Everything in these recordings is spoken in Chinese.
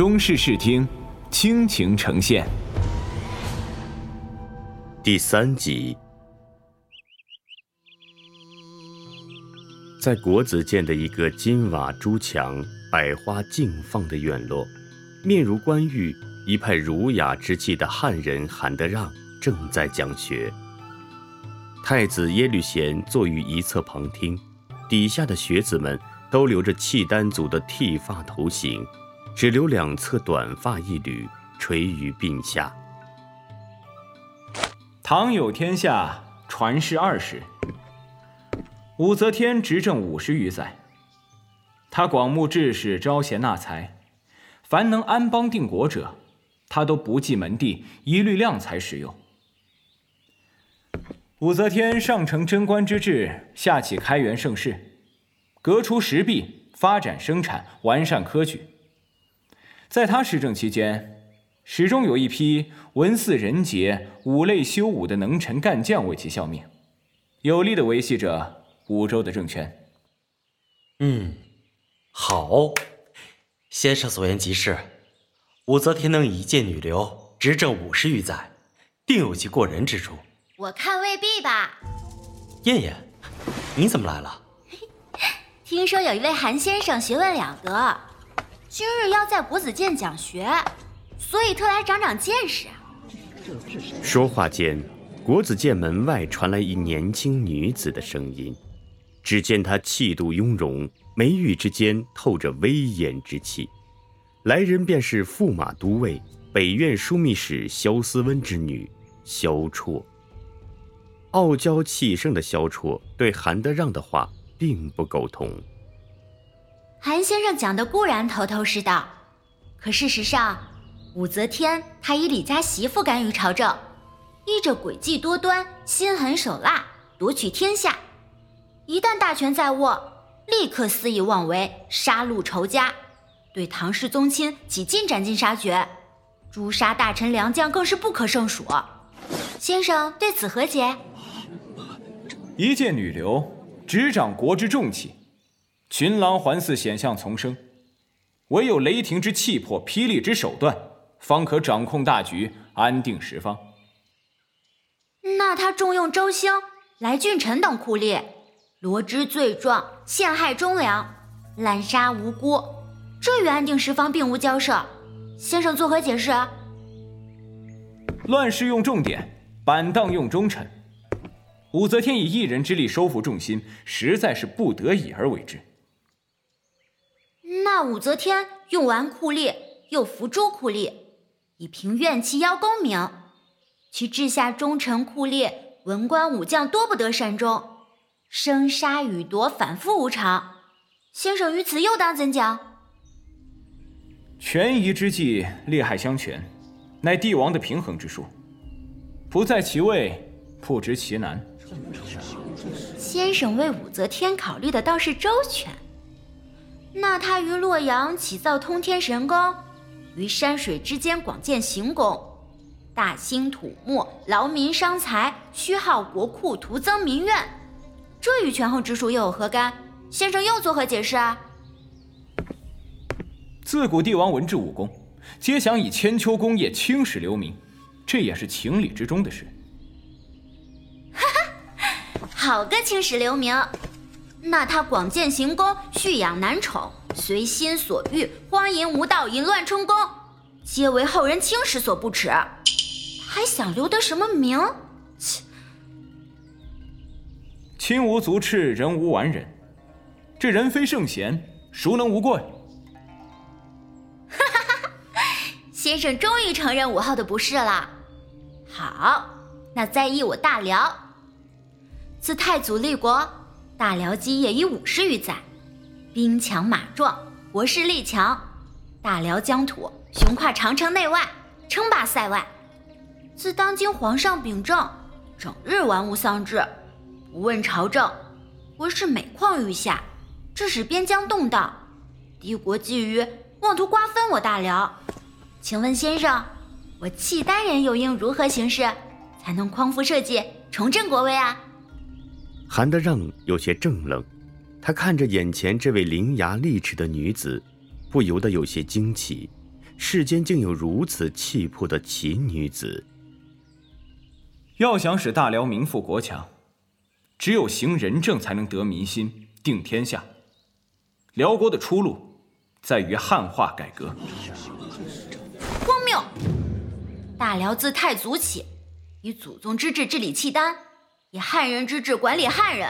中式视听，倾情呈现。第三集，在国子监的一个金瓦朱墙、百花竞放的院落，面如冠玉、一派儒雅之气的汉人韩德让正在讲学。太子耶律贤坐于一侧旁听，底下的学子们都留着契丹族的剃发头型，只留两侧短发一缕垂于鬓下。唐有天下，传世二十。武则天执政五十余载，她广募志士，招贤纳才，凡能安邦定国者，她都不计门第，一律量才使用。武则天上承贞观之治，下启开元盛世，革除时弊，发展生产，完善科举。在他施政期间。始终有一批文似人杰、武类修武的能臣干将为其效命，有力的维系着武周的政权。嗯，好，先生所言极是。武则天能一介女流执政五十余载，定有其过人之处。我看未必吧。燕燕，你怎么来了？听说有一位韩先生学问了得，今日要在国子监讲学。所以特来长长见识。说话间，国子监门外传来一年轻女子的声音。只见她气度雍容，眉宇之间透着威严之气。来人便是驸马都尉、北院枢密使萧思温之女萧绰。傲娇气盛的萧绰对韩德让的话并不苟同。韩先生讲的固然头头是道，可事实上。武则天，她以李家媳妇干预朝政，依着诡计多端、心狠手辣夺取天下。一旦大权在握，立刻肆意妄为，杀戮仇家，对唐氏宗亲几近斩尽杀绝，诛杀大臣良将更是不可胜数。先生对此何解？一介女流，执掌国之重器，群狼环伺，险象丛生，唯有雷霆之气魄，霹雳之手段。方可掌控大局，安定十方。那他重用周兴、来俊臣等酷吏，罗织罪状，陷害忠良，滥杀无辜，这与安定十方并无交涉。先生作何解释？乱世用重典，板荡用忠臣。武则天以一人之力收服众心，实在是不得已而为之。那武则天用完酷吏，又扶诸酷吏。以平怨气邀功名，其治下忠臣酷吏、文官武将多不得善终，生杀予夺反复无常。先生于此又当怎讲？权宜之计，利害相权，乃帝王的平衡之术。不在其位，不知其难。先生为武则天考虑的倒是周全。那他于洛阳起造通天神宫？于山水之间广建行宫，大兴土木，劳民伤财，虚耗国库，徒增民怨。这与权衡之术又有何干？先生又作何解释啊？自古帝王文治武功，皆想以千秋功业青史留名，这也是情理之中的事。哈哈，好个青史留名！那他广建行宫，蓄养男宠。随心所欲，荒淫无道，淫乱充宫，皆为后人轻视所不耻。还想留得什么名？切！亲无足赤，人无完人。这人非圣贤，孰能无过？哈哈哈！先生终于承认武后的不是了。好，那再议我大辽。自太祖立国，大辽基业已五十余载。兵强马壮，国势力强，大辽疆土雄跨长城内外，称霸塞外。自当今皇上秉政，整日玩物丧志，不问朝政，国势每况愈下，致使边疆动荡。帝国觊觎，妄图瓜分我大辽。请问先生，我契丹人又应如何行事，才能匡扶社稷，重振国威啊？韩德让有些怔愣。他看着眼前这位伶牙俐齿的女子，不由得有些惊奇，世间竟有如此气魄的奇女子。要想使大辽民富国强，只有行仁政才能得民心、定天下。辽国的出路在于汉化改革。荒谬！大辽自太祖起，以祖宗之治治理契丹，以汉人之治管理汉人。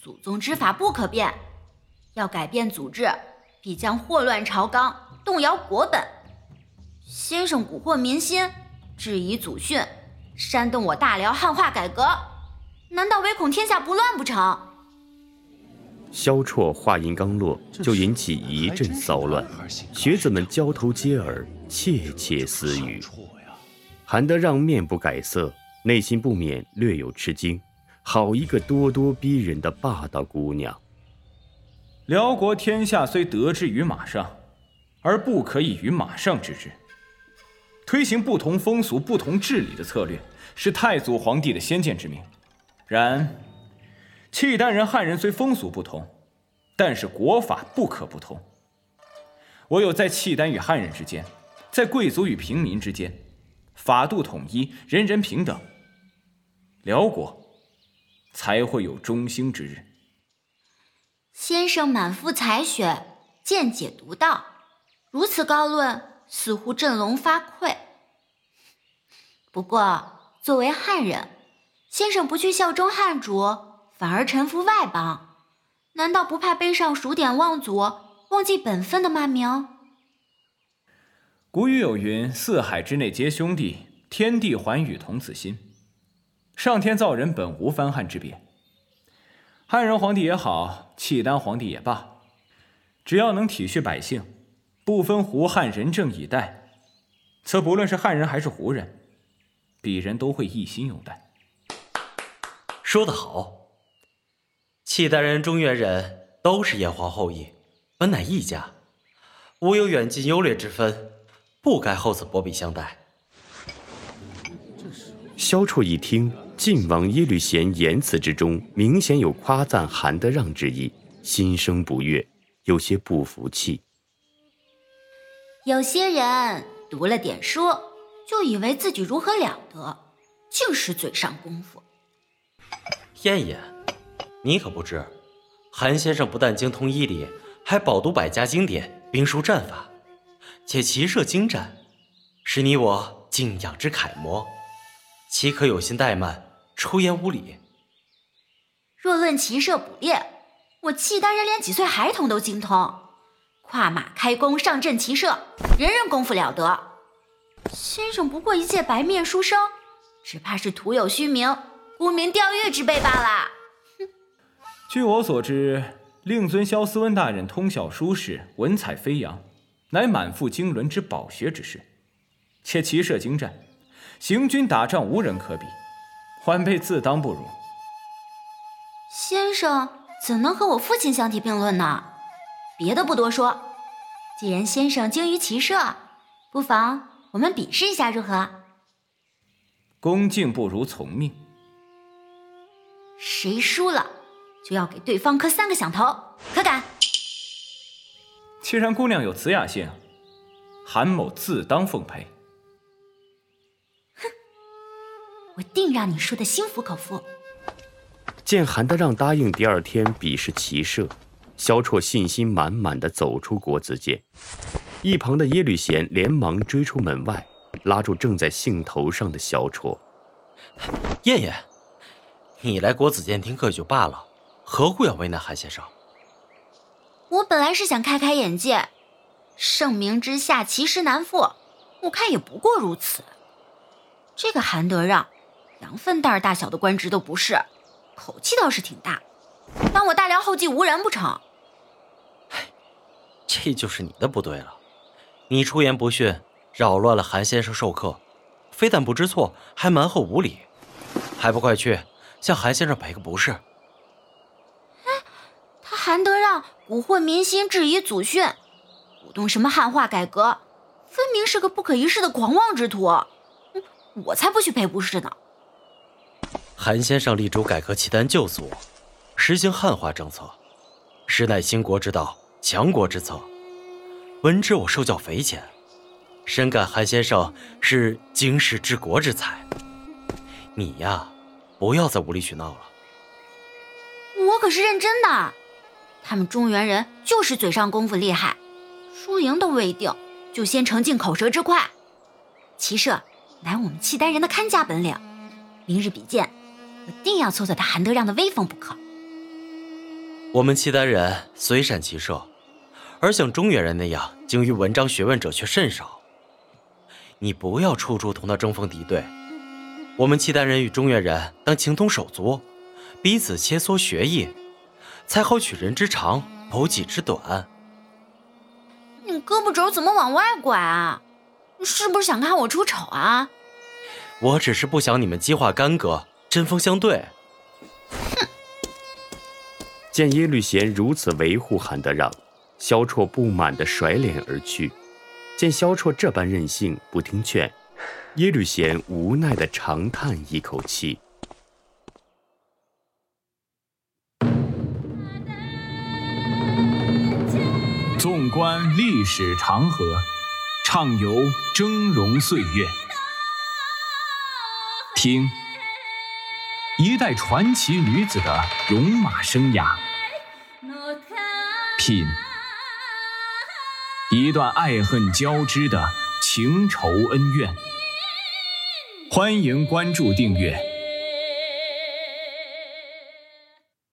祖宗之法不可变，要改变祖制，必将祸乱朝纲，动摇国本。先生蛊惑民心，质疑祖训，煽动我大辽汉化改革，难道唯恐天下不乱不成？萧绰话音刚落，就引起一阵骚乱，学子们交头接耳，窃窃私语。韩德让面不改色，内心不免略有吃惊。好一个咄咄逼人的霸道姑娘！辽国天下虽得之于马上，而不可以于马上治之。推行不同风俗、不同治理的策略，是太祖皇帝的先见之明。然，契丹人、汉人虽风俗不同，但是国法不可不同。我有在契丹与汉人之间，在贵族与平民之间，法度统一，人人平等，辽国。才会有中兴之日。先生满腹才学，见解独到，如此高论，似乎振聋发聩。不过，作为汉人，先生不去效忠汉主，反而臣服外邦，难道不怕背上数典忘祖、忘记本分的骂名？古语有云：“四海之内皆兄弟，天地寰宇同此心。”上天造人本无藩汉之别，汉人皇帝也好，契丹皇帝也罢，只要能体恤百姓，不分胡汉，仁政以待，则不论是汉人还是胡人，鄙人都会一心拥戴。说得好，契丹人、中原人都是炎黄后裔，本乃一家，无有远近优劣之分，不该厚此薄彼相待。萧绰一听。晋王耶律贤言辞之中明显有夸赞韩德让之意，心生不悦，有些不服气。有些人读了点书，就以为自己如何了得，竟是嘴上功夫。燕燕，你可不知，韩先生不但精通医理，还饱读百家经典、兵书战法，且骑射精湛，是你我敬仰之楷模，岂可有心怠慢？出言无礼。若论骑射捕猎，我契丹人连几岁孩童都精通，跨马开弓、上阵骑射，人人功夫了得。先生不过一介白面书生，只怕是徒有虚名，沽名钓誉之辈罢了。哼！据我所知，令尊萧思温大人通晓书史，文采飞扬，乃满腹经纶之饱学之士，且骑射精湛，行军打仗无人可比。晚辈自当不如。先生怎能和我父亲相提并论呢？别的不多说，既然先生精于骑射，不妨我们比试一下如何？恭敬不如从命。谁输了，就要给对方磕三个响头，可敢？既然姑娘有此雅兴，韩某自当奉陪。我定让你输得心服口服。见韩德让答应第二天比试骑射，萧绰信心满满的走出国子监。一旁的耶律贤连忙追出门外，拉住正在兴头上的萧绰。燕燕，你来国子监听课就罢了，何故要为难韩先生？我本来是想开开眼界，盛名之下其实难副，我看也不过如此。这个韩德让。羊粪蛋儿大小的官职都不是，口气倒是挺大，当我大辽后继无人不成？唉，这就是你的不对了，你出言不逊，扰乱了韩先生授课，非但不知错，还蛮横无理，还不快去向韩先生赔个不是？哎，他韩德让蛊惑民心，质疑祖训，鼓动什么汉化改革，分明是个不可一世的狂妄之徒，我才不去赔不是呢！韩先生力主改革契丹旧俗，实行汉化政策，实乃兴国之道、强国之策。闻之，我受教匪浅，深感韩先生是经世治国之才。你呀，不要再无理取闹了。我可是认真的，他们中原人就是嘴上功夫厉害，输赢都未定，就先成尽口舌之快。骑射乃我们契丹人的看家本领，明日比剑，我定要挫挫他韩德让的威风不可。我们契丹人虽善骑射，而像中原人那样精于文章学问者却甚少。你不要处处同他争锋敌对。我们契丹人与中原人当情同手足，彼此切磋学艺，才好取人之长，补己之短。你胳膊肘怎么往外拐啊？你是不是想看我出丑啊？我只是不想你们激化干戈，针锋相对。哼！见耶律贤如此维护韩德让，萧绰不满地甩脸而去。见萧绰这般任性，不听劝。耶律贤无奈的长叹一口气。纵观历史长河，畅游峥嵘岁月，听一代传奇女子的戎马生涯，品一段爱恨交织的情仇恩怨。欢迎关注订阅。